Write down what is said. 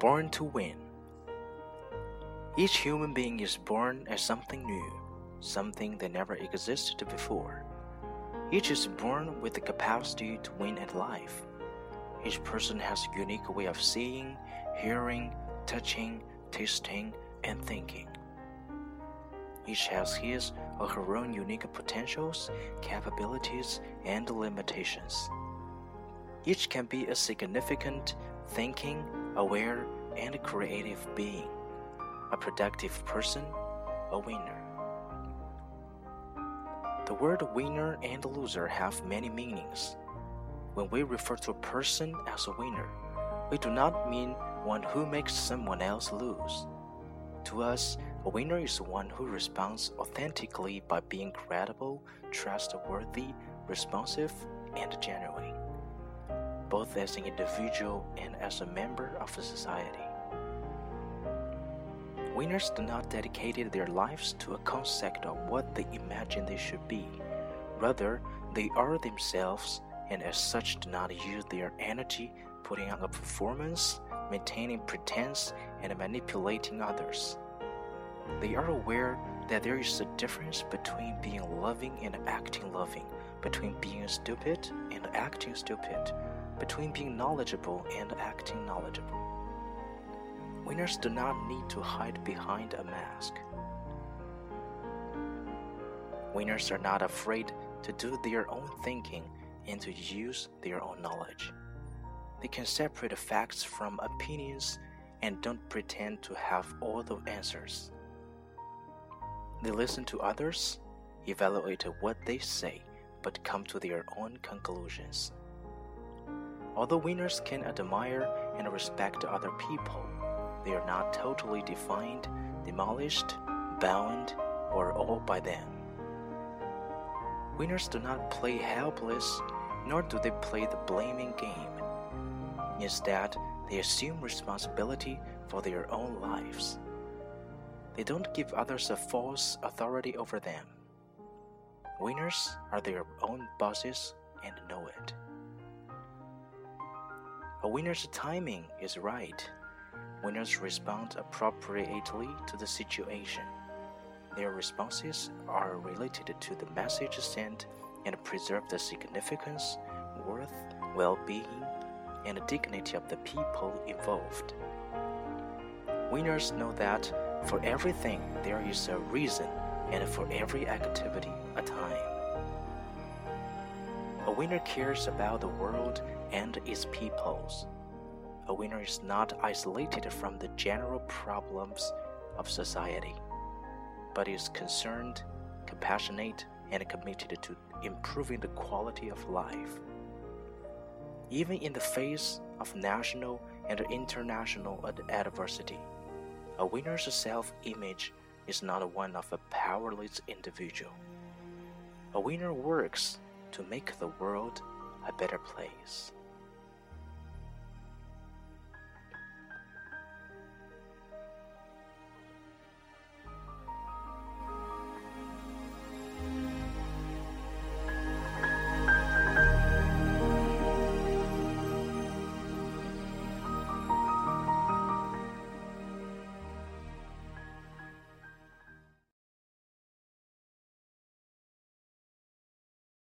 Born to win. Each human being is born as something new, something that never existed before. Each is born with the capacity to win at life. Each person has a unique way of seeing, hearing, touching, tasting, and thinking. Each has his or her own unique potentials, capabilities, and limitations. Each can be a significant, thinking, aware, and creative being, a productive person, a winner. The word winner and loser have many meanings. When we refer to a person as a winner, we do not mean one who makes someone else lose. To us, a winner is one who responds authentically by being credible, trustworthy, responsive, and genuine, both as an individual and as a member of a society. Winners do not dedicate their lives to a concept of what they imagine they should be. Rather, they are themselves and as such do not use their energy putting on a performance, maintaining pretense, and manipulating others. They are aware that there is a difference between being loving and acting loving, between being stupid and acting stupid, between being knowledgeable and acting knowledgeable. Winners do not need to hide behind a mask. Winners are not afraid to do their own thinking and to use their own knowledge. They can separate facts from opinions and don't pretend to have all the answers. They listen to others, evaluate what they say, but come to their own conclusions. Although winners can admire and respect other people, they are not totally defined, demolished, bound, or all by them. Winners do not play helpless, nor do they play the blaming game. Instead, they assume responsibility for their own lives. They don't give others a false authority over them. Winners are their own bosses and know it. A winner's timing is right. Winners respond appropriately to the situation. Their responses are related to the message sent and preserve the significance, worth, well being, and dignity of the people involved. Winners know that for everything, there is a reason, and for every activity. A winner cares about the world and its peoples. A winner is not isolated from the general problems of society, but is concerned, compassionate, and committed to improving the quality of life. Even in the face of national and international adversity, a winner's self image is not one of a powerless individual. A winner works to make the world a better place.